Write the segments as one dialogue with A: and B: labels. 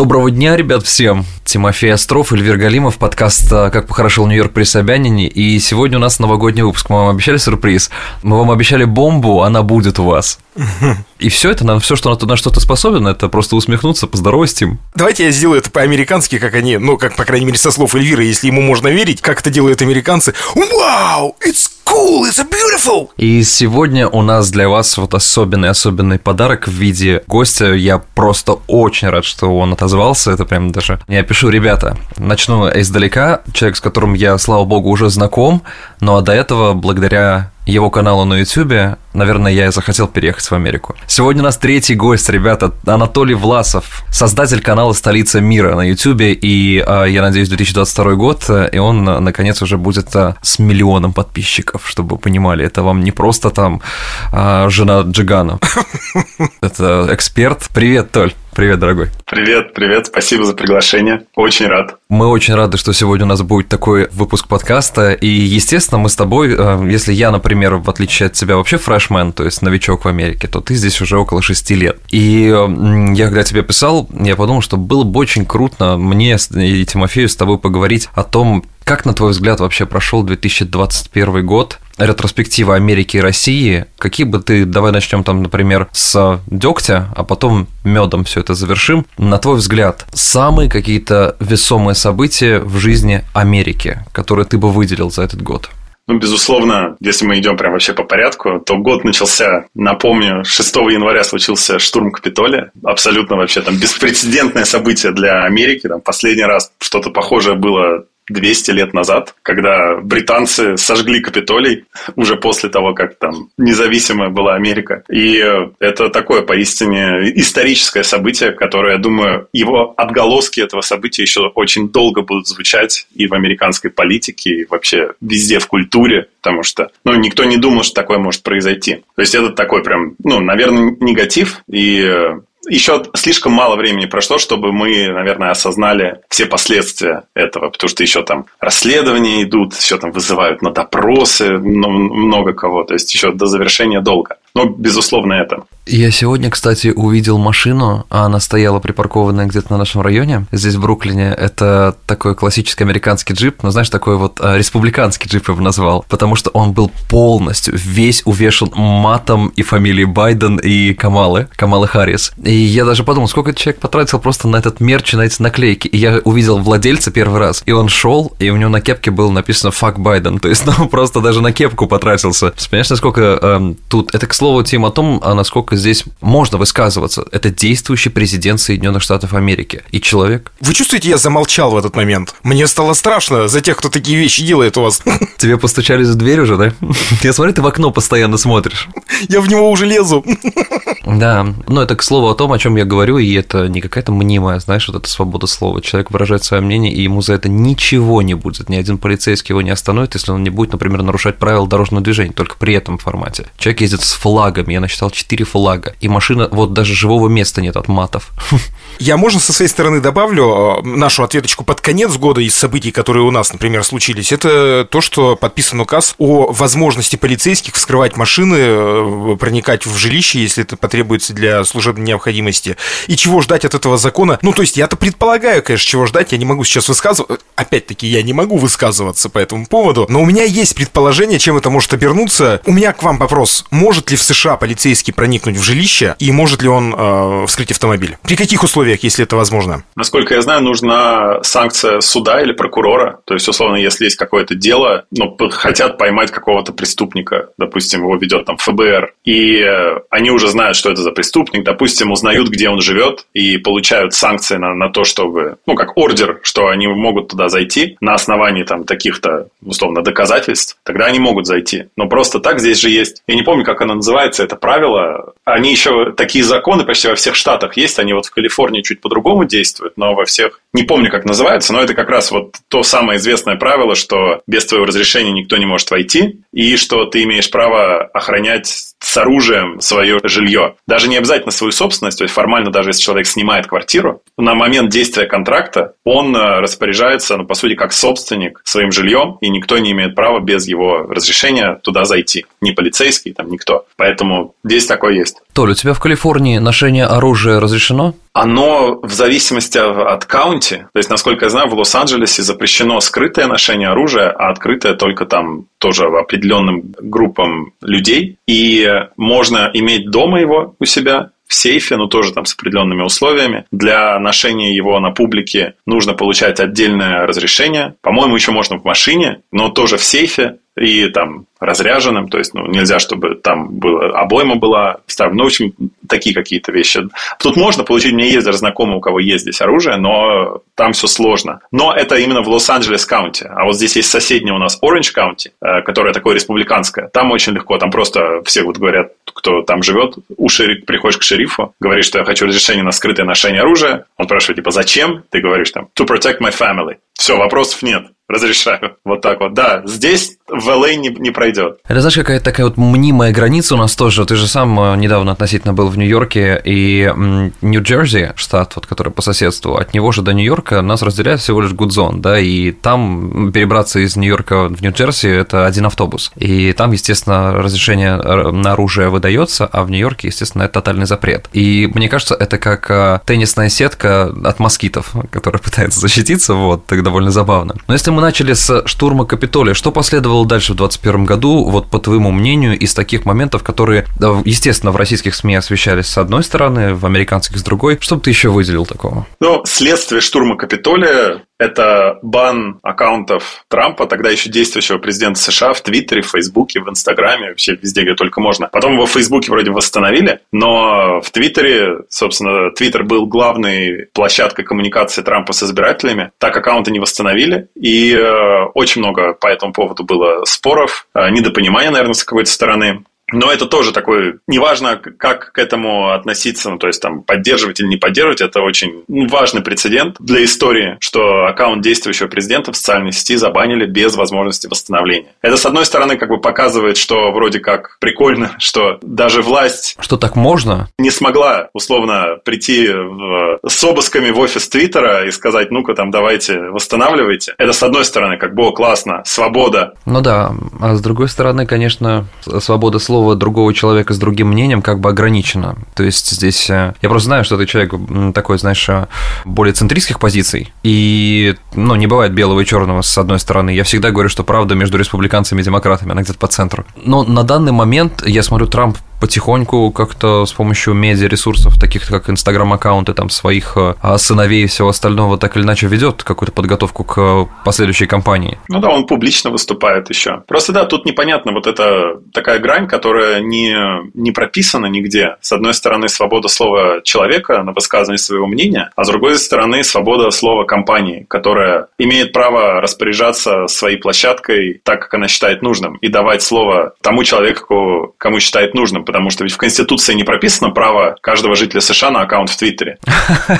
A: Доброго дня, ребят, всем! Тимофей Остров, Эльвир Галимов, подкаст э, «Как похорошел Нью-Йорк при Собянине». И сегодня у нас новогодний выпуск. Мы вам обещали сюрприз. Мы вам обещали бомбу, она будет у вас. И все это, нам все, что на, на что-то способен, это просто усмехнуться, поздоровать Тим.
B: Давайте я сделаю это по-американски, как они, ну, как, по крайней мере, со слов Эльвиры, если ему можно верить, как это делают американцы. Вау, it's cool, it's beautiful.
A: И сегодня у нас для вас вот особенный-особенный подарок в виде гостя. Я просто очень рад, что он отозвался. Это прям даже... Я пишу, ребята, начну издалека. Человек, с которым я, слава богу, уже знаком, но до этого, благодаря его каналу на YouTube, наверное, я и захотел переехать в Америку. Сегодня у нас третий гость, ребята, Анатолий Власов, создатель канала «Столица мира» на YouTube, и а, я надеюсь, 2022 год, и он, наконец, уже будет а, с миллионом подписчиков, чтобы вы понимали, это вам не просто там а, жена Джигана, это эксперт. Привет, Толь. Привет, дорогой.
C: Привет, привет, спасибо за приглашение. Очень рад.
A: Мы очень рады, что сегодня у нас будет такой выпуск подкаста. И, естественно, мы с тобой, э, если я, например, в отличие от тебя вообще фрешмен, то есть новичок в Америке, то ты здесь уже около шести лет. И я, когда тебе писал, я подумал, что было бы очень круто мне и Тимофею с тобой поговорить о том, как, на твой взгляд, вообще прошел 2021 год? Ретроспектива Америки и России. Какие бы ты, давай начнем там, например, с дегтя, а потом медом все это завершим. На твой взгляд, самые какие-то весомые события в жизни Америки, которые ты бы выделил за этот год?
C: Ну, безусловно, если мы идем прям вообще по порядку, то год начался, напомню, 6 января случился штурм Капитолия. Абсолютно вообще там беспрецедентное событие для Америки. Там последний раз что-то похожее было 200 лет назад, когда британцы сожгли Капитолий уже после того, как там независимая была Америка. И это такое поистине историческое событие, которое, я думаю, его отголоски этого события еще очень долго будут звучать и в американской политике, и вообще везде в культуре, потому что ну, никто не думал, что такое может произойти. То есть это такой прям, ну, наверное, негатив, и еще слишком мало времени прошло, чтобы мы, наверное, осознали все последствия этого, потому что еще там расследования идут, еще там вызывают на допросы много кого, то есть еще до завершения долго. Но, безусловно, это.
A: Я сегодня, кстати, увидел машину, а она стояла припаркованная где-то на нашем районе, здесь, в Бруклине. Это такой классический американский джип, но, знаешь, такой вот а, республиканский джип я бы назвал, потому что он был полностью весь увешан матом и фамилией Байден и Камалы, Камалы Харрис. И я даже подумал, сколько человек потратил просто на этот мерч, на эти наклейки. И я увидел владельца первый раз, и он шел, и у него на кепке было написано «Fuck Байден», то есть, ну, просто даже на кепку потратился. Понимаешь, насколько эм, тут... Это, к слову, Тим, о том, а насколько здесь можно высказываться. Это действующий президент Соединенных Штатов Америки и человек.
B: Вы чувствуете, я замолчал в этот момент? Мне стало страшно за тех, кто такие вещи делает у вас.
A: Тебе постучали за дверь уже, да? Я смотрю, ты в окно постоянно смотришь.
B: Я в него уже лезу.
A: Да, но это к слову о том, о чем я говорю, и это не какая-то мнимая, знаешь, вот эта свобода слова. Человек выражает свое мнение, и ему за это ничего не будет. Ни один полицейский его не остановит, если он не будет, например, нарушать правила дорожного движения, только при этом формате. Человек ездит с флагами, я насчитал 4 флага, и машина, вот даже живого места нет от матов.
B: Я, можно, со своей стороны добавлю э, нашу ответочку под конец года из событий, которые у нас, например, случились. Это то, что подписан указ о возможности полицейских вскрывать машины, э, проникать в жилище, если это потребуется для служебной необходимости. И чего ждать от этого закона? Ну, то есть, я-то предполагаю, конечно, чего ждать. Я не могу сейчас высказывать. Опять-таки, я не могу высказываться по этому поводу. Но у меня есть предположение, чем это может обернуться. У меня к вам вопрос. Может ли в США полицейский проникнуть в жилище? И может ли он э, вскрыть автомобиль? При каких условиях, если это возможно?
C: Насколько я знаю, нужна санкция суда или прокурора. То есть, условно, если есть какое-то дело, ну, хотят поймать какого-то преступника, допустим, его ведет там ФБР, и э, они уже знают, что это за преступник, допустим, узнают, где он живет, и получают санкции на, на то, чтобы, ну, как ордер, что они могут туда зайти на основании там таких-то, условно, доказательств, тогда они могут зайти. Но просто так здесь же есть, я не помню, как оно называется, это правило, они еще, такие законы почти во всех штатах есть, они вот в Калифорнии чуть по-другому действуют, но во всех, не помню, как называется, но это как раз вот то самое известное правило, что без твоего разрешения никто не может войти, и что ты имеешь право охранять с оружием свое жилье. Даже не обязательно свою собственность, то есть формально даже если человек снимает квартиру, на момент действия контракта он э, распоряжается, ну, по сути, как собственник своим жильем, и никто не имеет права без его разрешения туда зайти. Ни полицейский, там, никто. Поэтому здесь такое есть.
A: Толь, у тебя в Калифорнии ношение оружия разрешено?
C: Оно в зависимости от каунти, то есть, насколько я знаю, в Лос-Анджелесе запрещено скрытое ношение оружия, а открытое только там тоже в определенным группам людей. И можно иметь дома его у себя, в сейфе, но тоже там с определенными условиями. Для ношения его на публике нужно получать отдельное разрешение. По-моему, еще можно в машине, но тоже в сейфе и там разряженным, то есть ну, нельзя, чтобы там было, обойма была вставлена. Ну, в общем, такие какие-то вещи. Тут можно получить, меня есть даже знакомые, у кого есть здесь оружие, но там все сложно. Но это именно в Лос-Анджелес каунти. А вот здесь есть соседняя у нас Оранж каунти, э, которая такое республиканское. Там очень легко, там просто все вот говорят, кто там живет, у шериф, приходишь к шерифу, говоришь, что я хочу разрешение на скрытое ношение оружия. Он спрашивает, типа, зачем? Ты говоришь там, to protect my family. Все, вопросов нет разрешаю. Вот так вот. Да, здесь в LA не, не пройдет.
A: Это знаешь, какая-то такая вот мнимая граница у нас тоже. Ты же сам э, недавно относительно был в Нью-Йорке и Нью-Джерси, штат, вот, который по соседству, от него же до Нью-Йорка нас разделяет всего лишь Гудзон, да, и там перебраться из Нью-Йорка в Нью-Джерси – это один автобус. И там, естественно, разрешение на оружие выдается, а в Нью-Йорке, естественно, это тотальный запрет. И мне кажется, это как э, теннисная сетка от москитов, которая пытается защититься, вот, так довольно забавно. Но если мы мы начали с штурма Капитолия. Что последовало дальше в 2021 году, вот по твоему мнению, из таких моментов, которые, естественно, в российских СМИ освещались с одной стороны, в американских с другой? Что бы ты еще выделил такого?
C: Ну, следствие штурма Капитолия это бан аккаунтов Трампа, тогда еще действующего президента США в Твиттере, в Фейсбуке, в Инстаграме, вообще везде, где только можно. Потом его в Фейсбуке вроде восстановили, но в Твиттере, собственно, Твиттер был главной площадкой коммуникации Трампа с избирателями. Так аккаунты не восстановили, и э, очень много по этому поводу было споров, э, недопонимания, наверное, с какой-то стороны. Но это тоже такой, неважно, как к этому относиться, ну, то есть там поддерживать или не поддерживать, это очень важный прецедент для истории, что аккаунт действующего президента в социальной сети забанили без возможности восстановления. Это, с одной стороны, как бы показывает, что вроде как прикольно, что даже власть...
A: Что так можно?
C: Не смогла, условно, прийти в, с обысками в офис Твиттера и сказать, ну-ка там давайте восстанавливайте. Это, с одной стороны, как бы, классно, свобода.
A: Ну да, а с другой стороны, конечно, свобода слова слово другого человека с другим мнением как бы ограничено. То есть здесь... Э, я просто знаю, что ты человек такой, знаешь, э, более центристских позиций, и, ну, не бывает белого и черного с одной стороны. Я всегда говорю, что правда между республиканцами и демократами, она где-то по центру. Но на данный момент, я смотрю, Трамп потихоньку как-то с помощью медиаресурсов, таких как инстаграм-аккаунты там своих э, а сыновей и всего остального, так или иначе ведет какую-то подготовку к последующей кампании.
C: Ну да, он публично выступает еще. Просто да, тут непонятно, вот это такая грань, которая не, не прописана нигде. С одной стороны, свобода слова человека на высказывание своего мнения, а с другой стороны, свобода слова компании, которая имеет право распоряжаться своей площадкой так, как она считает нужным, и давать слово тому человеку, кому считает нужным потому что ведь в Конституции не прописано право каждого жителя США на аккаунт в Твиттере.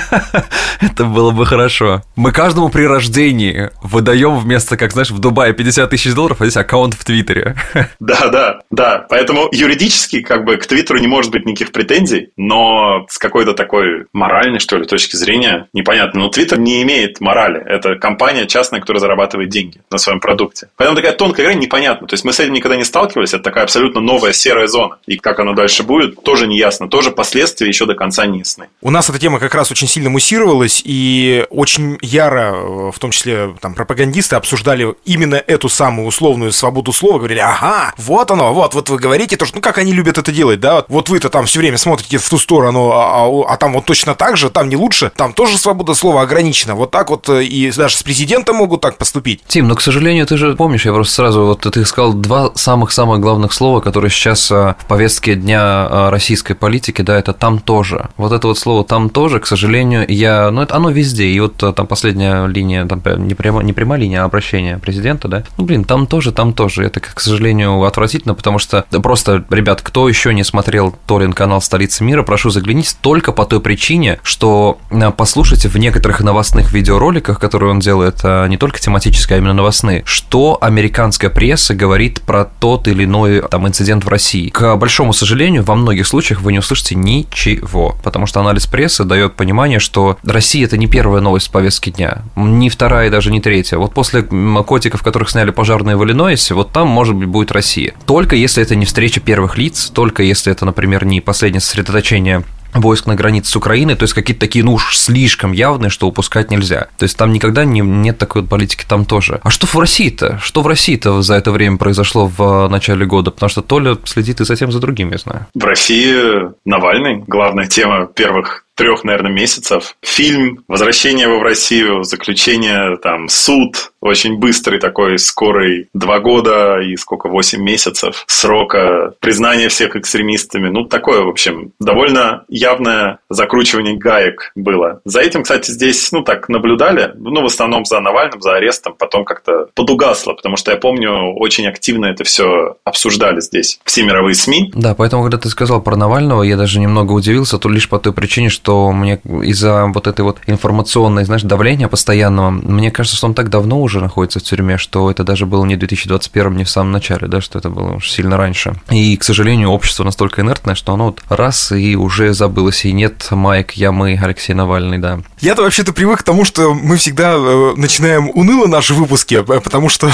A: Это было бы хорошо. Мы каждому при рождении выдаем вместо, как знаешь, в Дубае 50 тысяч долларов, а здесь аккаунт в Твиттере.
C: Да, да, да. Поэтому юридически как бы к Твиттеру не может быть никаких претензий, но с какой-то такой моральной, что ли, точки зрения непонятно. Но Твиттер не имеет морали. Это компания частная, которая зарабатывает деньги на своем продукте. Поэтому такая тонкая грань непонятна. То есть мы с этим никогда не сталкивались. Это такая абсолютно новая серая зона. И как оно дальше будет, тоже не ясно. Тоже последствия еще до конца не ясны.
B: У нас эта тема как раз очень сильно муссировалась, и очень яро, в том числе там пропагандисты, обсуждали именно эту самую условную свободу слова, говорили, ага, вот оно, вот, вот вы говорите, то, что, ну как они любят это делать, да, вот вы-то там все время смотрите в ту сторону, а, а, а там вот точно так же, там не лучше, там тоже свобода слова ограничена, вот так вот э, и даже с президентом могут так поступить.
A: Тим, но, к сожалению, ты же помнишь, я просто сразу, вот ты сказал два самых-самых главных слова, которые сейчас э, в повестке повестке дня а, российской политики, да, это там тоже. Вот это вот слово там тоже, к сожалению, я, ну, это оно везде. И вот а, там последняя линия, там не прямая, не прямая линия, а обращение президента, да. Ну, блин, там тоже, там тоже. Это, к сожалению, отвратительно, потому что просто, ребят, кто еще не смотрел Торин канал Столицы мира, прошу заглянить только по той причине, что а, послушайте в некоторых новостных видеороликах, которые он делает, не только тематические, а именно новостные, что американская пресса говорит про тот или иной там инцидент в России. К большому сожалению, во многих случаях вы не услышите ничего, потому что анализ прессы дает понимание, что Россия это не первая новость в повестке дня, не вторая даже не третья. Вот после котиков, которых сняли пожарные в Иллинойсе, вот там, может быть, будет Россия. Только если это не встреча первых лиц, только если это, например, не последнее сосредоточение войск на границе с Украиной, то есть какие-то такие, ну уж слишком явные, что упускать нельзя. То есть там никогда не, нет такой вот политики там тоже. А что в России-то? Что в России-то за это время произошло в начале года? Потому что Толя следит и за тем, за другим, я знаю.
C: В России Навальный, главная тема первых трех, наверное, месяцев. Фильм «Возвращение его в Россию», заключение, там, суд, очень быстрый такой, скорый, два года и сколько, восемь месяцев срока, признание всех экстремистами. Ну, такое, в общем, довольно явное закручивание гаек было. За этим, кстати, здесь, ну, так наблюдали, ну, в основном за Навальным, за арестом, потом как-то подугасло, потому что я помню, очень активно это все обсуждали здесь все мировые СМИ.
A: Да, поэтому, когда ты сказал про Навального, я даже немного удивился, то лишь по той причине, что что мне из-за вот этой вот информационной, знаешь, давления постоянного, мне кажется, что он так давно уже находится в тюрьме, что это даже было не в 2021, не в самом начале, да, что это было уж сильно раньше. И, к сожалению, общество настолько инертное, что оно вот раз и уже забылось, и нет Майк, я мы, Алексей Навальный, да.
B: Я-то вообще-то привык к тому, что мы всегда э, начинаем уныло наши выпуски, потому что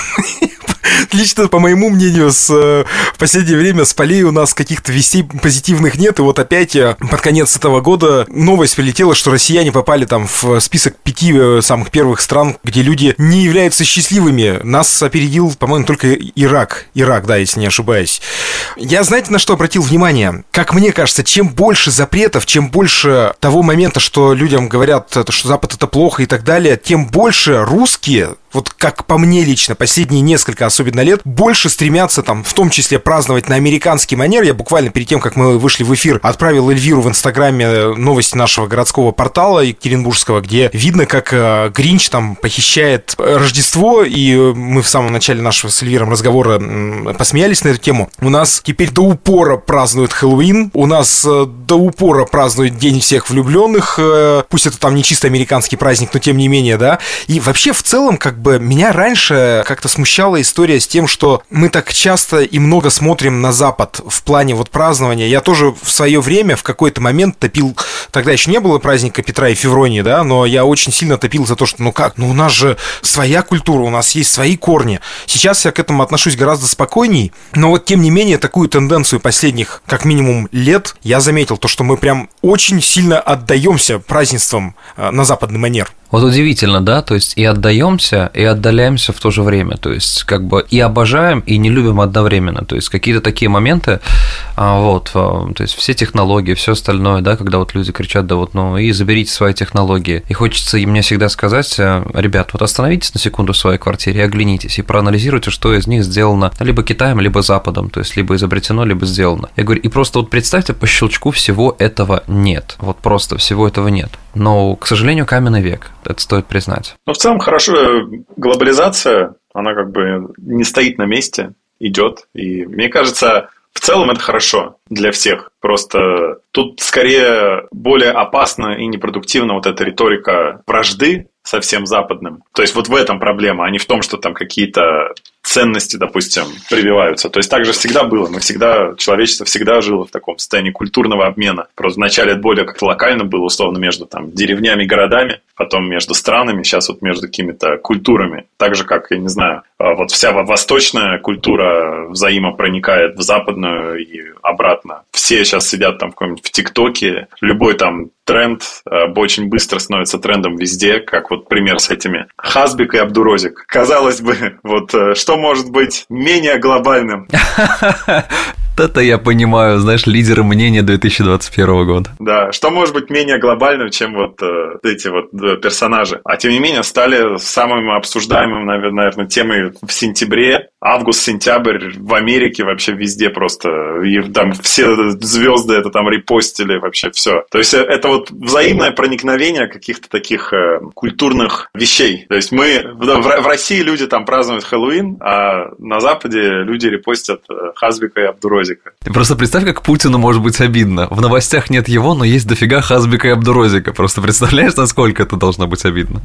B: лично, по моему мнению, с, э, в последнее время с полей у нас каких-то вестей позитивных нет. И вот опять э, под конец этого года новость прилетела, что россияне попали там в список пяти э, самых первых стран, где люди не являются счастливыми. Нас опередил, по-моему, только Ирак. Ирак, да, если не ошибаюсь. Я, знаете, на что обратил внимание? Как мне кажется, чем больше запретов, чем больше того момента, что людям говорят, что Запад это плохо и так далее, тем больше русские вот как по мне лично, последние несколько особенно лет, больше стремятся там, в том числе праздновать на американский манер. Я буквально перед тем, как мы вышли в эфир, отправил Эльвиру в Инстаграме новости нашего городского портала Екатеринбургского, где видно, как э, Гринч там похищает Рождество, и мы в самом начале нашего с Эльвиром разговора э, посмеялись на эту тему. У нас теперь до упора празднуют Хэллоуин, у нас э, до упора празднуют День всех влюбленных, э, пусть это там не чисто американский праздник, но тем не менее, да. И вообще в целом, как бы бы меня раньше как-то смущала история с тем, что мы так часто и много смотрим на Запад в плане вот празднования. Я тоже в свое время в какой-то момент топил, тогда еще не было праздника Петра и Февронии, да, но я очень сильно топил за то, что ну как, ну у нас же своя культура, у нас есть свои корни. Сейчас я к этому отношусь гораздо спокойней, но вот тем не менее такую тенденцию последних как минимум лет я заметил, то, что мы прям очень сильно отдаемся празднествам э, на западный манер.
A: Вот удивительно, да, то есть и отдаемся, и отдаляемся в то же время, то есть как бы и обожаем, и не любим одновременно, то есть какие-то такие моменты, вот, а, то есть все технологии, все остальное, да, когда вот люди кричат, да вот, ну и заберите свои технологии, и хочется мне всегда сказать, э, ребят, вот остановитесь на секунду в своей квартире, оглянитесь и проанализируйте, что из них сделано либо Китаем, либо Западом, то есть либо изобретено, либо сделано. Я говорю, и просто вот представьте, по щелчку всего этого нет, вот просто всего этого нет. Но, к сожалению, каменный век, это стоит признать.
C: Ну, в целом, хорошо, глобализация, она как бы не стоит на месте, идет. И мне кажется, в целом это хорошо для всех. Просто тут скорее более опасна и непродуктивна вот эта риторика вражды со всем западным. То есть вот в этом проблема, а не в том, что там какие-то ценности, допустим, прививаются. То есть так же всегда было. Мы всегда, человечество всегда жило в таком состоянии культурного обмена. Просто вначале это более как-то локально было, условно, между там деревнями, городами, потом между странами, сейчас вот между какими-то культурами. Так же, как, я не знаю, а вот вся восточная культура взаимопроникает в западную и обратно. Все сейчас сидят там в каком-нибудь в ТикТоке, любой там тренд э, очень быстро становится трендом везде, как вот пример с этими Хасбик и Абдурозик. Казалось бы, вот э, что может быть менее глобальным?
A: Это я понимаю, знаешь, лидеры мнения 2021 года.
C: Да, что может быть менее глобальным, чем вот э, эти вот э, персонажи. А тем не менее стали самым обсуждаемым, наверное, темой в сентябре, август-сентябрь в Америке вообще везде просто. И там все звезды это там репостили, вообще все. То есть э, это вот взаимное проникновение каких-то таких э, культурных вещей. То есть мы в, в России люди там празднуют Хэллоуин, а на Западе люди репостят э, Хазбика и Абдурози Абдурозика.
A: Ты просто представь, как Путину может быть обидно. В новостях нет его, но есть дофига Хазбика и Абдурозика. Просто представляешь, насколько это должно быть обидно?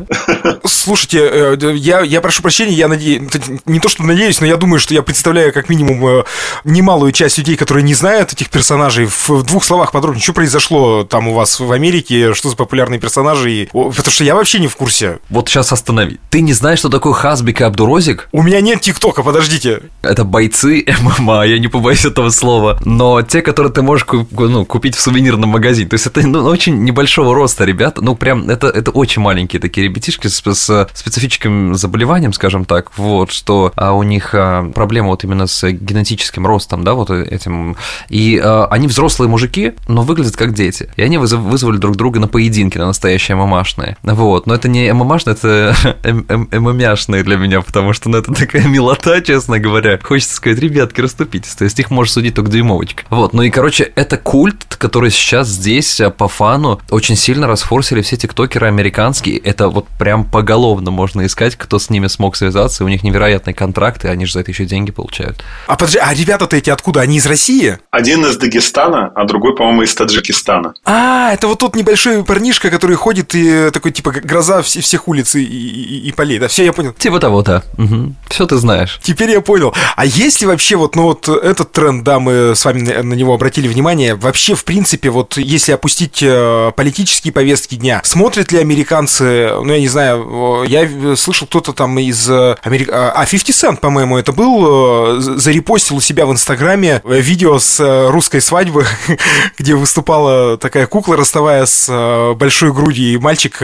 B: Слушайте, э, я, я прошу прощения, я надеюсь, не то, что надеюсь, но я думаю, что я представляю как минимум э, немалую часть людей, которые не знают этих персонажей. В двух словах подробнее, что произошло там у вас в Америке, что за популярные персонажи, потому что я вообще не в курсе.
A: Вот сейчас останови. Ты не знаешь, что такое Хасбик и Абдурозик?
B: У меня нет ТикТока, подождите.
A: Это бойцы ММА, я не побоюсь этого слова. Но те, которые ты можешь ну, купить в сувенирном магазине. То есть это ну, очень небольшого роста, ребята. Ну, прям это, это очень маленькие такие ребятишки с, с специфическим заболеванием, скажем так. Вот, что а, у них а, проблема вот именно с генетическим ростом, да, вот этим. И а, они взрослые мужики, но выглядят как дети. И они вызвали друг друга на поединки, на настоящие ММАшные. Вот, но это не ММАшные, это ММЯшные для меня, потому что, ну, это такая милота, честно говоря. Хочется сказать, ребятки, расступитесь. То есть их может судить только дюймовочка. Вот, ну и, короче, это культ, который сейчас здесь а, по фану очень сильно расфорсили все тиктокеры американские. Это вот прям поголовно можно искать, кто с ними смог связаться. У них невероятные контракты, они же за это еще деньги получают.
B: А подожди, а ребята-то эти откуда? Они из России?
C: Один из Дагестана, а другой, по-моему, из Таджикистана.
B: А, это вот тот небольшой парнишка, который ходит и такой, типа, гроза всех улиц и, и, и полей. Да, все, я понял.
A: Типа того, да. Угу. Все ты знаешь.
B: Теперь я понял. А есть ли вообще вот, ну вот этот тренд, да, мы с вами на него обратили внимание, вообще, в принципе, вот если опустить э, политические повестки дня, смотрят ли американцы, ну, я не знаю, я слышал, кто-то там из э, Америк... А, 50 Cent, по-моему, это был, э, зарепостил у себя в Инстаграме видео с русской свадьбы, где выступала такая кукла, расставая с большой грудью, и мальчик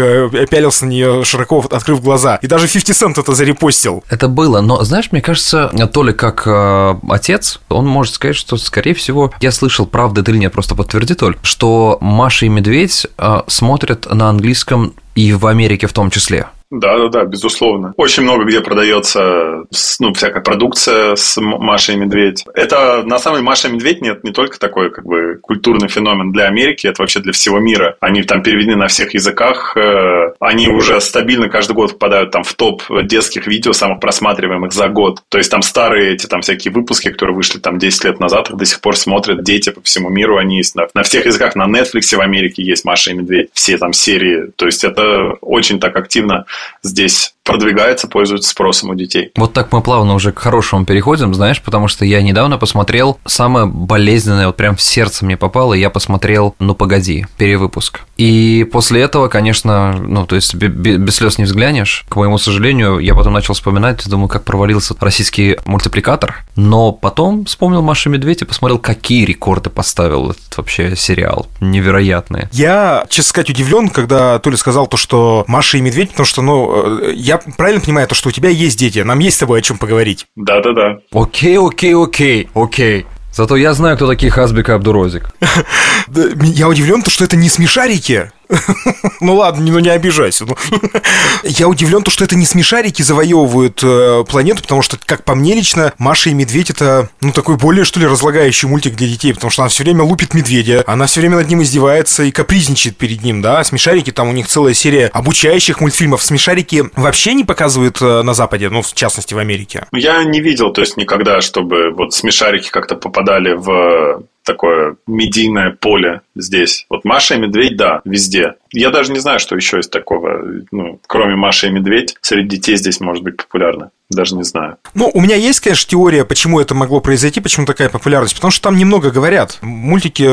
B: пялился на нее широко открыв глаза. И даже 50 Cent это зарепостил.
A: Это было, но, знаешь, мне кажется, то ли как э, отец, он может сказать, что, скорее всего, я слышал, правда это или нет, просто подтверди, Толь, что Маша и Медведь э, смотрят на английском и в Америке в том числе.
C: Да, да, да, безусловно. Очень много где продается ну, всякая продукция с Машей и Медведь. Это на самом деле Маша и Медведь нет не только такой как бы культурный феномен для Америки, это вообще для всего мира. Они там переведены на всех языках. Э, они уже стабильно каждый год попадают там в топ детских видео, самых просматриваемых за год. То есть там старые эти там всякие выпуски, которые вышли там 10 лет назад, их до сих пор смотрят дети по всему миру. Они есть на, на всех языках. На Netflix в Америке есть Маша и Медведь. Все там серии. То есть это очень так активно здесь продвигается, пользуется спросом у детей.
A: Вот так мы плавно уже к хорошему переходим, знаешь, потому что я недавно посмотрел самое болезненное, вот прям в сердце мне попало, и я посмотрел «Ну погоди», перевыпуск. И после этого, конечно, ну, то есть без слез не взглянешь. К моему сожалению, я потом начал вспоминать, думаю, как провалился российский мультипликатор, но потом вспомнил Маша Медведь и посмотрел, какие рекорды поставил этот вообще сериал. Невероятные.
B: Я, честно сказать, удивлен, когда Толя сказал то, что Маша и Медведь, потому что, ну, э, я правильно понимаю то, что у тебя есть дети, нам есть с тобой о чем поговорить?
C: Да-да-да.
A: Окей, окей, окей, окей. Зато я знаю, кто такие Хасбик и Абдурозик.
B: Я удивлен, то, что это не смешарики. Ну ладно, ну не обижайся. Ну. Я удивлен, то, что это не смешарики завоевывают э, планету, потому что, как по мне лично, Маша и Медведь это, ну, такой более, что ли, разлагающий мультик для детей, потому что она все время лупит медведя, она все время над ним издевается и капризничает перед ним, да. Смешарики, там у них целая серия обучающих мультфильмов. Смешарики вообще не показывают э, на Западе, ну, в частности, в Америке.
C: Я не видел, то есть никогда, чтобы вот смешарики как-то попадали в такое медийное поле здесь. Вот Маша и Медведь, да, везде. Я даже не знаю, что еще из такого, ну, кроме Маши и Медведь, среди детей здесь может быть популярно. Даже не знаю.
B: Ну, у меня есть, конечно, теория, почему это могло произойти, почему такая популярность. Потому что там немного говорят. Мультики,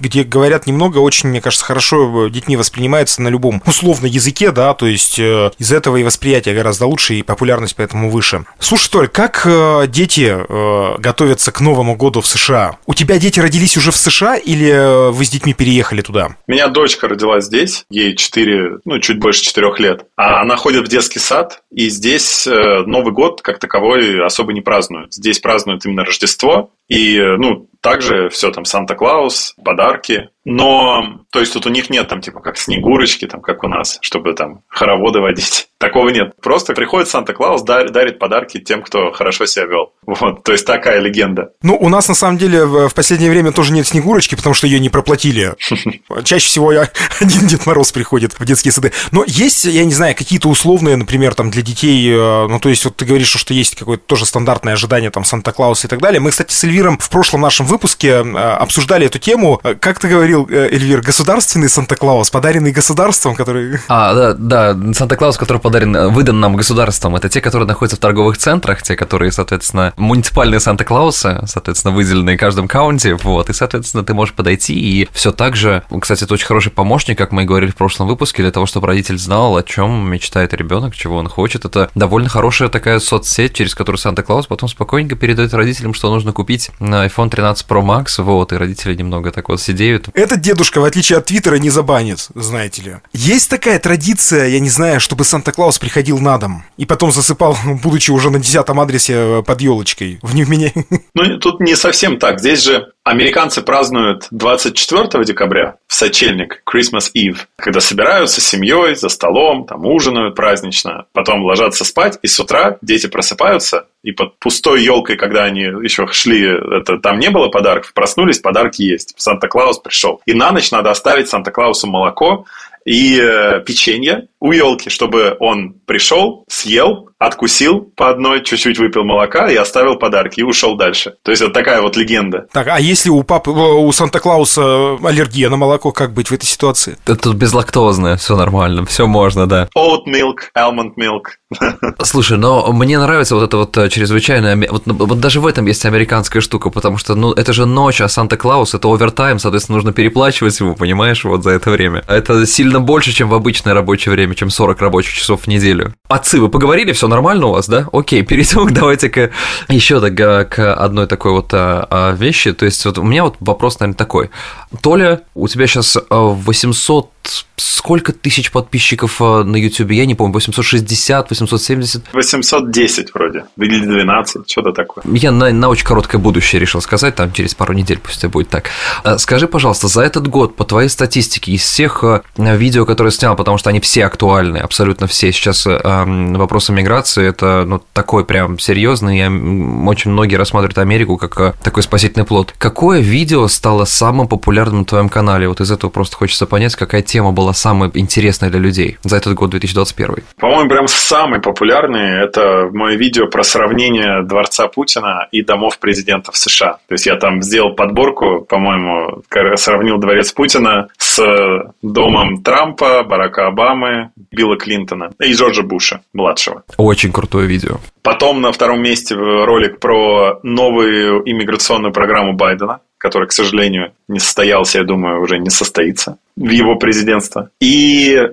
B: где говорят немного, очень, мне кажется, хорошо детьми воспринимаются на любом условно языке, да, то есть э, из этого и восприятие гораздо лучше, и популярность поэтому выше. Слушай, Толь, как э, дети э, готовятся к Новому году в США? У тебя дети родились уже в США или вы с детьми переехали туда?
C: У меня дочка родилась здесь, ей 4, ну, чуть больше 4 лет. А она ходит в детский сад, и здесь Новый год как таковой особо не празднуют. Здесь празднуют именно Рождество, и, ну, также все там Санта-Клаус, подарки. Но, то есть тут у них нет там типа как снегурочки, там как у нас, чтобы там хороводы водить. Такого нет. Просто приходит Санта-Клаус, дарит подарки тем, кто хорошо себя вел. Вот, то есть такая легенда.
B: Ну, у нас на самом деле в последнее время тоже нет снегурочки, потому что ее не проплатили. Чаще всего один Дед Мороз приходит в детские сады. Но есть, я не знаю, какие-то условные, например, там для детей, ну, то есть вот ты говоришь, что есть какое-то тоже стандартное ожидание там Санта-Клауса и так далее. Мы, кстати, с Эльвиром в прошлом нашем выпуске обсуждали эту тему. Как ты говорил, Эльвир, государственный Санта-Клаус, подаренный государством, который...
A: А, да, да, Санта-Клаус, который подарен, выдан нам государством, это те, которые находятся в торговых центрах, те, которые, соответственно, муниципальные Санта-Клаусы, соответственно, выделенные каждым каунти, вот, и, соответственно, ты можешь подойти и все так же, кстати, это очень хороший помощник, как мы и говорили в прошлом выпуске, для того, чтобы родитель знал, о чем мечтает ребенок, чего он хочет. Это довольно хорошая такая соцсеть, через которую Санта-Клаус потом спокойненько передает родителям, что нужно купить на iPhone 13 Pro Max, вот, и родители немного так вот сидеют.
B: Этот дедушка, в отличие от Твиттера, не забанит, знаете ли. Есть такая традиция, я не знаю, чтобы Санта-Клаус приходил на дом и потом засыпал, будучи уже на десятом адресе под елочкой. В меня.
C: Ну, тут не совсем так. Здесь же Американцы празднуют 24 декабря, в сочельник, Christmas Eve, когда собираются с семьей за столом, там ужинают празднично, потом ложатся спать, и с утра дети просыпаются, и под пустой елкой, когда они еще шли, это, там не было подарков, проснулись, подарки есть. Санта-Клаус пришел. И на ночь надо оставить Санта-Клаусу молоко и э, печенье у елки, чтобы он пришел, съел, откусил по одной, чуть-чуть выпил молока и оставил подарки и ушел дальше. То есть вот такая вот легенда.
B: Так, а если у папы, у Санта-Клауса аллергия на молоко, как быть в этой ситуации?
A: Это тут безлактозное, все нормально, все можно, да.
C: Oat milk, almond milk.
A: Слушай, но мне нравится вот это вот э, чрезвычайно, вот, вот даже в этом есть американская штука, потому что, ну, это же ночь, а Санта-Клаус это овертайм, соответственно, нужно переплачивать ему, понимаешь, вот за это время. Это сильно больше, чем в обычное рабочее время, чем 40 рабочих часов в неделю. Отцы, вы поговорили, все нормально у вас, да? Окей, перейдем давайте к еще так, к одной такой вот а, а, вещи. То есть вот у меня вот вопрос, наверное, такой. Толя, у тебя сейчас 800 сколько тысяч подписчиков э, на YouTube? Я не помню, 860, 870?
C: 810 вроде, или 12, что-то такое.
A: Я на, на очень короткое будущее решил сказать, там через пару недель пусть это будет так. Э, скажи, пожалуйста, за этот год, по твоей статистике, из всех э, видео, которые снял, потому что они все актуальны, абсолютно все, сейчас вопросы миграции, это ну, такой прям серьезный, и очень многие рассматривают Америку как такой спасительный плод. Какое видео стало самым популярным на твоем канале? Вот из этого просто хочется понять, какая тема тема была самая интересная для людей за этот год 2021?
C: По-моему, прям самый популярный – это мое видео про сравнение дворца Путина и домов президентов США. То есть я там сделал подборку, по-моему, сравнил дворец Путина с домом Трампа, Барака Обамы, Билла Клинтона и Джорджа Буша, младшего.
A: Очень крутое видео.
C: Потом на втором месте ролик про новую иммиграционную программу Байдена который, к сожалению, не состоялся, я думаю, уже не состоится в его президентство. И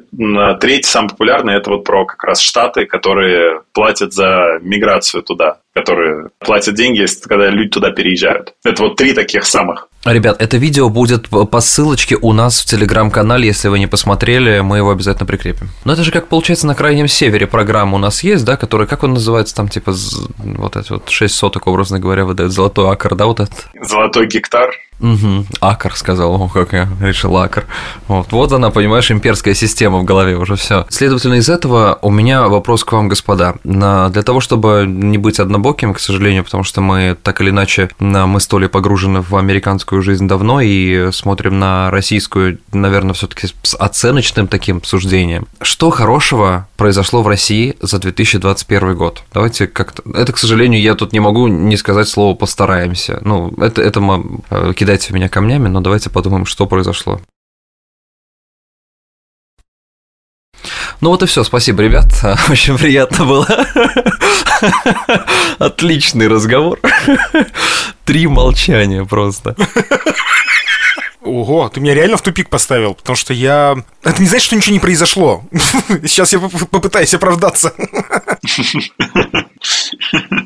C: третий, самый популярный, это вот про как раз Штаты, которые платят за миграцию туда, которые платят деньги, когда люди туда переезжают. Это вот три таких самых.
A: Ребят, это видео будет по ссылочке у нас в телеграм-канале, если вы не посмотрели, мы его обязательно прикрепим. Но это же как получается на крайнем севере программа у нас есть, да, который, как он называется, там типа вот эти вот 6 соток, образно говоря, выдает золотой акр, да, вот этот?
C: Золотой гектар.
A: Угу, акр сказал, о, как я решил акр. Вот, вот она, понимаешь, имперская система в голове уже все. Следовательно, из этого у меня вопрос к вам, господа. Для того, чтобы не быть однобоким, к сожалению, потому что мы так или иначе, мы столь погружены в американскую жизнь давно и смотрим на российскую, наверное, все-таки с оценочным таким суждением. Что хорошего произошло в России за 2021 год? Давайте как-то... Это, к сожалению, я тут не могу не сказать слово «постараемся». Ну, это, это мы э, кидайте меня камнями, но давайте подумаем, что произошло. Ну вот и все, спасибо, ребят. Очень приятно было. Отличный разговор. Три молчания просто.
B: Ого, ты меня реально в тупик поставил, потому что я... Это не значит, что ничего не произошло. Сейчас я попытаюсь оправдаться.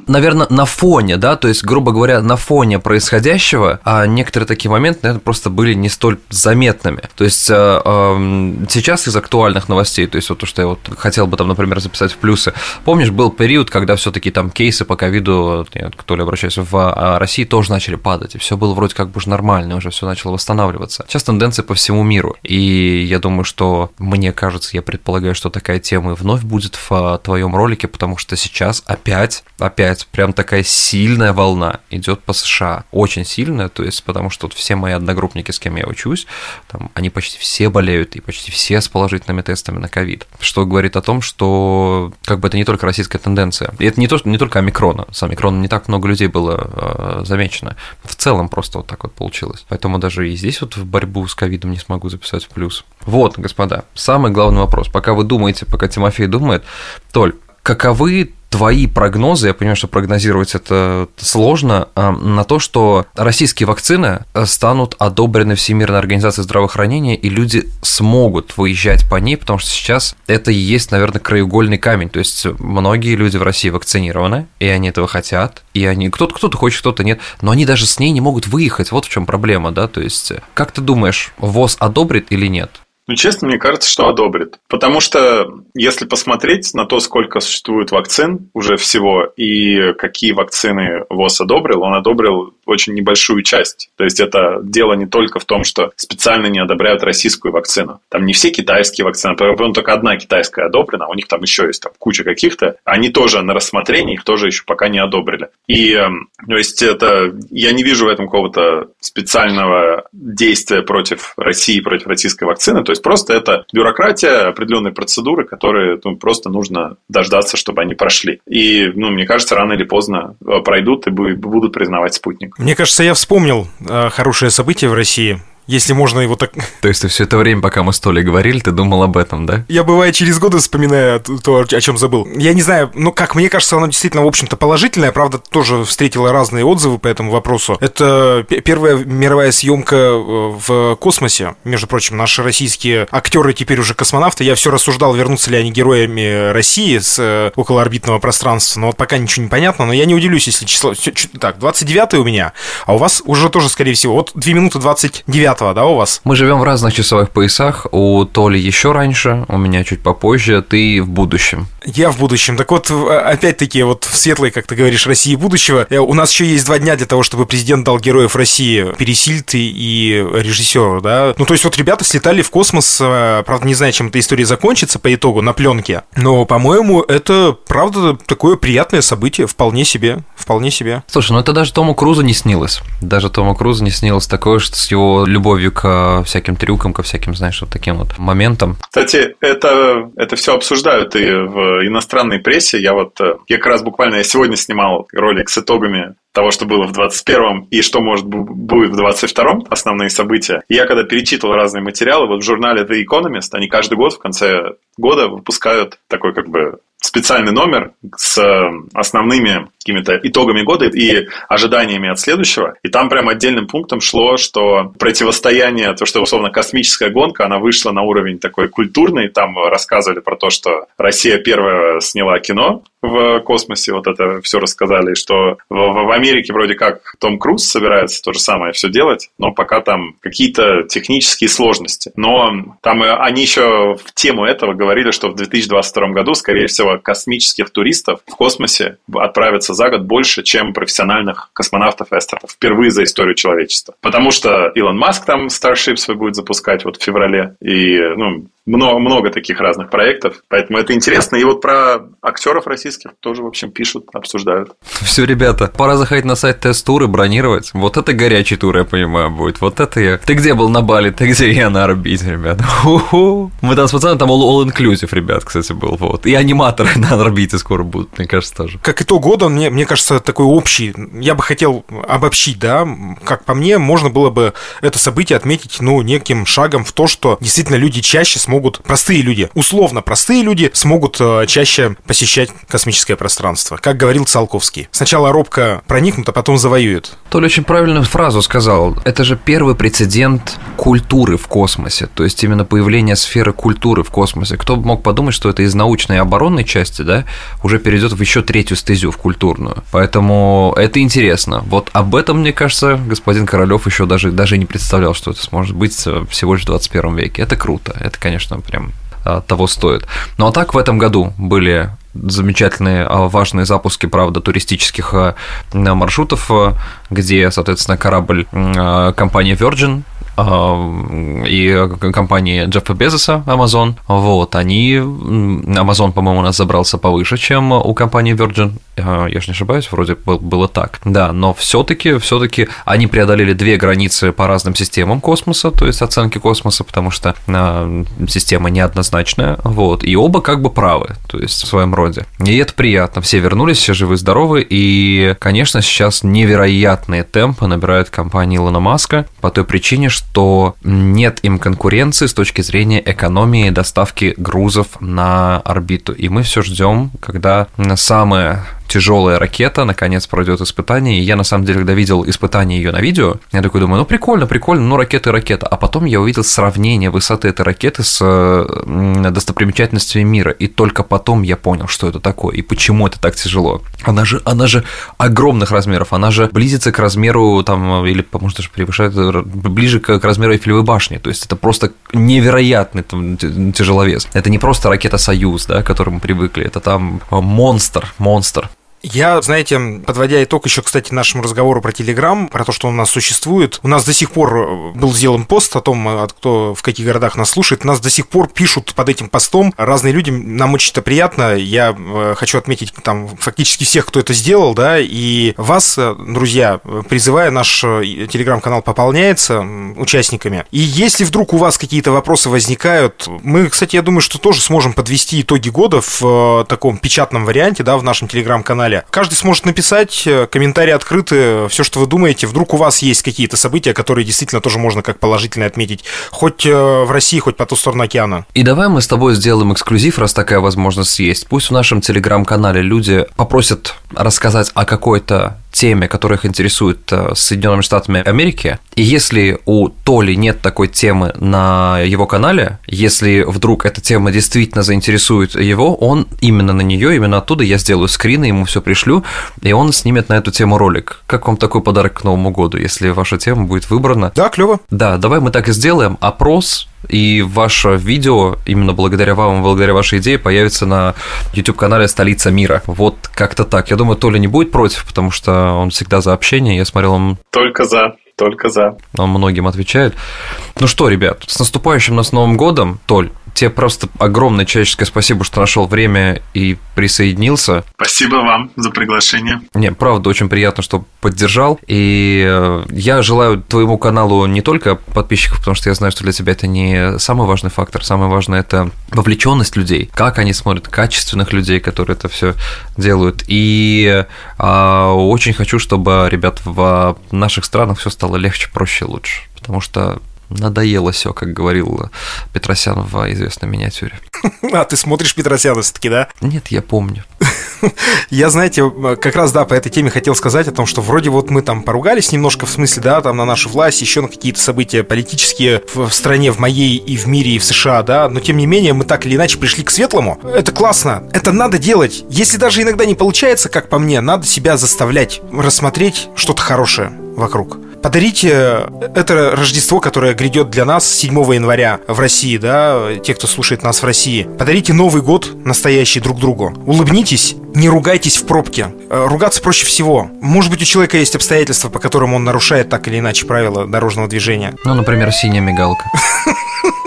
A: Наверное, на фоне, да, то есть, грубо говоря, на фоне происходящего, а некоторые такие моменты, наверное, просто были не столь заметными. То есть, э, эм, сейчас из актуальных новостей, то есть, вот то, что я вот хотел бы там, например, записать в плюсы. Помнишь, был период, когда все таки там кейсы по ковиду, кто ли обращаюсь, в а, России тоже начали падать, и все было вроде как бы уже нормально, уже все начало восстанавливаться. Сейчас тенденция по всему миру, и я думаю, что мне кажется, я предполагаю, что такая тема вновь будет в а, твоем ролике, потому что сейчас опять, опять прям такая сильная волна идет по США. Очень сильная, то есть потому что вот все мои одногруппники, с кем я учусь, там, они почти все болеют и почти все с положительными тестами на ковид. Что говорит о том, что как бы это не только российская тенденция. И это не, то, не только омикрона. С омикроном не так много людей было э, замечено. В целом просто вот так вот получилось. Поэтому даже и здесь вот в борьбу с ковидом не смогу записать в плюс. Вот, господа, самый главный вопрос. Пока вы думаете, пока Тимофей думает, Толь, каковы твои прогнозы, я понимаю, что прогнозировать это сложно, а, на то, что российские вакцины станут одобрены Всемирной организацией здравоохранения, и люди смогут выезжать по ней, потому что сейчас это и есть, наверное, краеугольный камень. То есть многие люди в России вакцинированы, и они этого хотят, и они кто-то кто-то хочет, кто-то нет, но они даже с ней не могут выехать. Вот в чем проблема, да? То есть, как ты думаешь, ВОЗ одобрит или нет?
C: Ну, честно, мне кажется, что одобрит. Потому что, если посмотреть на то, сколько существует вакцин уже всего, и какие вакцины ВОЗ одобрил, он одобрил очень небольшую часть. То есть, это дело не только в том, что специально не одобряют российскую вакцину. Там не все китайские вакцины, по только одна китайская одобрена, у них там еще есть там, куча каких-то. Они тоже на рассмотрении, их тоже еще пока не одобрили. И, эм, то есть, это, я не вижу в этом какого-то специального действия против России, против российской вакцины. То есть, просто это бюрократия, определенные процедуры, которые ну, просто нужно дождаться, чтобы они прошли. И, ну, мне кажется, рано или поздно э, пройдут и будут признавать спутник.
B: Мне кажется, я вспомнил э, хорошее событие в России если можно его так...
A: То есть ты все это время, пока мы с Толей говорили, ты думал об этом, да?
B: Я, бывает, через годы вспоминаю то, о чем забыл. Я не знаю, ну, как мне кажется, оно действительно, в общем-то, положительное. Правда, тоже встретила разные отзывы по этому вопросу. Это первая мировая съемка э, в космосе. Между прочим, наши российские актеры теперь уже космонавты. Я все рассуждал, вернутся ли они героями России с э, околоорбитного пространства. Но вот пока ничего не понятно. Но я не удивлюсь, если число... Так, 29 у меня, а у вас уже тоже, скорее всего, вот 2 минуты 29 10 да, у вас?
A: Мы живем в разных часовых поясах. У Толи еще раньше, у меня чуть попозже, ты в будущем.
B: Я в будущем. Так вот, опять-таки, вот в светлой, как ты говоришь, России будущего, э, у нас еще есть два дня для того, чтобы президент дал героев России Пересильд и режиссеру, да. Ну, то есть вот ребята слетали в космос, э, правда, не знаю, чем эта история закончится по итогу на пленке, но, по-моему, это, правда, такое приятное событие, вполне себе, вполне себе.
A: Слушай, ну это даже Тому Крузу не снилось. Даже Тому Крузу не снилось такое, что с его любовью любовью к э, всяким трюкам, ко всяким, знаешь, вот таким вот моментам.
C: Кстати, это, это все обсуждают и в иностранной прессе. Я вот, э, я как раз буквально я сегодня снимал ролик с итогами того, что было в 21-м и что может будет в 22-м, основные события. И я когда перечитывал разные материалы, вот в журнале The Economist, они каждый год в конце года выпускают такой как бы специальный номер с э, основными какими-то итогами года и ожиданиями от следующего. И там прям отдельным пунктом шло, что противостояние, то, что условно космическая гонка, она вышла на уровень такой культурный. Там рассказывали про то, что Россия первая сняла кино в космосе, вот это все рассказали, что в, в Америке вроде как Том Круз собирается то же самое все делать, но пока там какие-то технические сложности. Но там они еще в тему этого говорили, что в 2022 году, скорее всего, космических туристов в космосе отправится за год больше, чем профессиональных космонавтов и астронавтов. Впервые за историю человечества. Потому что Илон Маск там Starship свой будет запускать вот в феврале. И, ну, много, много таких разных проектов, поэтому это интересно. И вот про актеров российских тоже, в общем, пишут, обсуждают.
A: Все, ребята, пора заходить на сайт тест-туры, бронировать. Вот это горячий тур, я понимаю, будет. Вот это я. Ты где был на Бали, ты где я на орбите, ребята. Мы там с пацанами, там all-inclusive, ребят, кстати, был. Вот. И аниматоры на орбите скоро будут, мне кажется, тоже.
B: Как итог года, мне, мне кажется, такой общий. Я бы хотел обобщить, да, как по мне, можно было бы это событие отметить, ну, неким шагом в то, что действительно люди чаще смогут смогут, простые люди, условно простые люди, смогут э, чаще посещать космическое пространство. Как говорил Циолковский. Сначала робко проникнут, а потом завоюют.
A: Толя очень правильную фразу сказал. Это же первый прецедент культуры в космосе. То есть именно появление сферы культуры в космосе. Кто бы мог подумать, что это из научной и оборонной части, да, уже перейдет в еще третью стезю, в культурную. Поэтому это интересно. Вот об этом, мне кажется, господин Королёв еще даже, даже не представлял, что это сможет быть всего лишь в 21 веке. Это круто. Это, конечно, конечно, прям а, того стоит. Ну а так в этом году были замечательные а, важные запуски, правда, туристических а, маршрутов, где, соответственно, корабль компании Virgin и компании Джеффа Безоса, Amazon, вот, они, Amazon, по-моему, у нас забрался повыше, чем у компании Virgin, я же не ошибаюсь, вроде было так, да, но все таки все таки они преодолели две границы по разным системам космоса, то есть оценки космоса, потому что система неоднозначная, вот, и оба как бы правы, то есть в своем роде. И это приятно, все вернулись, все живы-здоровы, и, конечно, сейчас невероятные темпы набирают компании Илона Маска по той причине, что нет им конкуренции с точки зрения экономии доставки грузов на орбиту, и мы все ждем, когда самое тяжелая ракета наконец пройдет испытание. И я на самом деле, когда видел испытание ее на видео, я такой думаю, ну прикольно, прикольно, ну ракета ракета. А потом я увидел сравнение высоты этой ракеты с достопримечательностями мира. И только потом я понял, что это такое и почему это так тяжело. Она же, она же огромных размеров, она же близится к размеру там, или, может, даже превышает, ближе к, к размеру Эйфелевой башни. То есть это просто невероятный там, тяжеловес. Это не просто ракета «Союз», да, к которой мы привыкли, это там монстр, монстр.
B: Я, знаете, подводя итог еще, кстати, нашему разговору про Телеграм, про то, что он у нас существует, у нас до сих пор э, был сделан пост о том, от кто в каких городах нас слушает, нас до сих пор пишут под этим постом разные люди, нам очень это приятно, я э, хочу отметить там фактически всех, кто это сделал, да, и вас, э, друзья, призывая, наш Телеграм-канал пополняется участниками, и если вдруг у вас какие-то вопросы возникают, мы, кстати, я думаю, что тоже сможем подвести итоги года в таком печатном варианте, да, в нашем Телеграм-канале, канале. Каждый сможет написать, э, комментарии открыты, все, что вы думаете. Вдруг у вас есть какие-то события, которые действительно тоже можно как положительные отметить, хоть э, в России, хоть по ту сторону океана.
A: И давай мы с тобой сделаем эксклюзив, раз такая возможность есть. Пусть в нашем телеграм-канале люди попросят рассказать о какой-то теме, которая их интересует э, Соединенными Штатами Америки. И если у Толи нет такой темы на его канале, если вдруг эта тема действительно заинтересует его, он именно на нее, именно оттуда я сделаю скрины, ему все пришлю, и он снимет на эту тему ролик. Как вам такой подарок к Новому году, если ваша тема будет выбрана?
B: Да, клево.
A: Да, давай мы так и сделаем. Опрос и ваше видео, именно благодаря вам, благодаря вашей идее, появится на YouTube-канале «Столица мира». Вот как-то так. Я думаю, Толя не будет против, потому что он всегда за общение. Я смотрел, он...
C: Только за. Только за.
A: Он многим отвечает. Ну что, ребят, с наступающим нас Новым годом, Толь, тебе просто огромное человеческое спасибо, что нашел время и присоединился.
C: Спасибо вам за приглашение.
A: Не, правда, очень приятно, что поддержал. И э, я желаю твоему каналу не только подписчиков, потому что я знаю, что для тебя это не самый важный фактор. Самое важное это вовлеченность людей, как они смотрят, качественных людей, которые это все делают. И а, очень хочу, чтобы, ребят, в наших странах все стало легче, проще, лучше. Потому что надоело все, как говорил Петросян в известной миниатюре.
B: А, ты смотришь Петросяна все-таки, да?
A: Нет, я помню.
B: Я, знаете, как раз, да, по этой теме хотел сказать о том, что вроде вот мы там поругались немножко, в смысле, да, там на нашу власть, еще на какие-то события политические в стране, в моей и в мире, и в США, да, но тем не менее мы так или иначе пришли к светлому. Это классно, это надо делать. Если даже иногда не получается, как по мне, надо себя заставлять рассмотреть что-то хорошее вокруг. Подарите это Рождество, которое грядет для нас 7 января в России, да, те, кто слушает нас в России. Подарите Новый год настоящий друг другу. Улыбнитесь, не ругайтесь в пробке. Э, ругаться проще всего. Может быть, у человека есть обстоятельства, по которым он нарушает так или иначе правила дорожного движения.
A: Ну, например, синяя мигалка.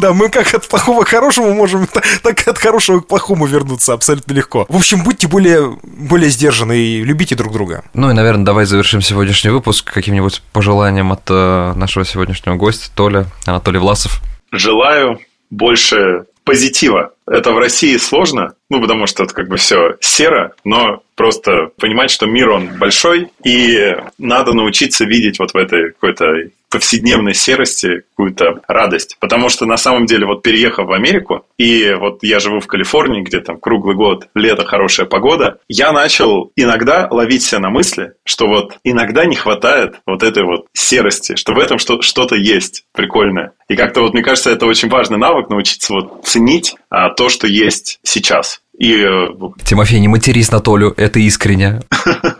B: Да, мы как от плохого к хорошему можем, так и от хорошего к плохому вернуться абсолютно легко. В общем, будьте более, более сдержаны и любите друг друга.
A: Ну и, наверное, давай завершим сегодняшний выпуск каким-нибудь пожеланием от э, нашего сегодняшнего гостя, Толя, Анатолий Власов.
C: Желаю больше позитива. Это в России сложно, ну, потому что это как бы все серо, но просто понимать, что мир, он большой, и надо научиться видеть вот в этой какой-то повседневной серости какую-то радость. Потому что на самом деле, вот переехав в Америку, и вот я живу в Калифорнии, где там круглый год, лето, хорошая погода, я начал иногда ловить себя на мысли, что вот иногда не хватает вот этой вот серости, что в этом что-то есть прикольное. И как-то вот мне кажется, это очень важный навык научиться вот ценить а, то, что есть сейчас. И... Э,
A: Тимофей, не матерись на Толю, это искренне.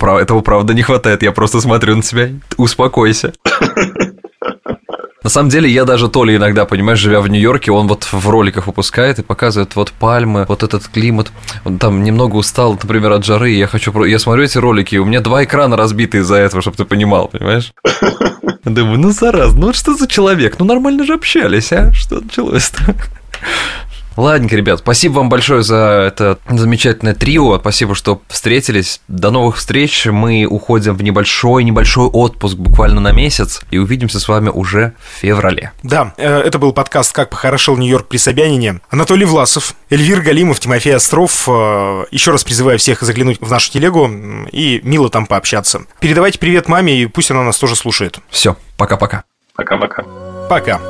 A: Этого правда не хватает, я просто смотрю на тебя. Успокойся. На самом деле, я даже то ли иногда, понимаешь, живя в Нью-Йорке, он вот в роликах выпускает и показывает вот пальмы, вот этот климат. Он там немного устал, например, от жары, я хочу... Я смотрю эти ролики, и у меня два экрана разбиты из-за этого, чтобы ты понимал, понимаешь? Думаю, ну зараз, ну что за человек? Ну нормально же общались, а? Что началось-то? Ладненько, ребят, спасибо вам большое за это замечательное трио. Спасибо, что встретились. До новых встреч. Мы уходим в небольшой-небольшой отпуск буквально на месяц и увидимся с вами уже в феврале.
B: Да, э, это был подкаст «Как похорошел Нью-Йорк при Собянине». Анатолий Власов, Эльвир Галимов, Тимофей Остров. Э, Еще раз призываю всех заглянуть в нашу телегу и мило там пообщаться. Передавайте привет маме, и пусть она нас тоже слушает.
A: Все, пока-пока.
C: Пока-пока.
B: Пока.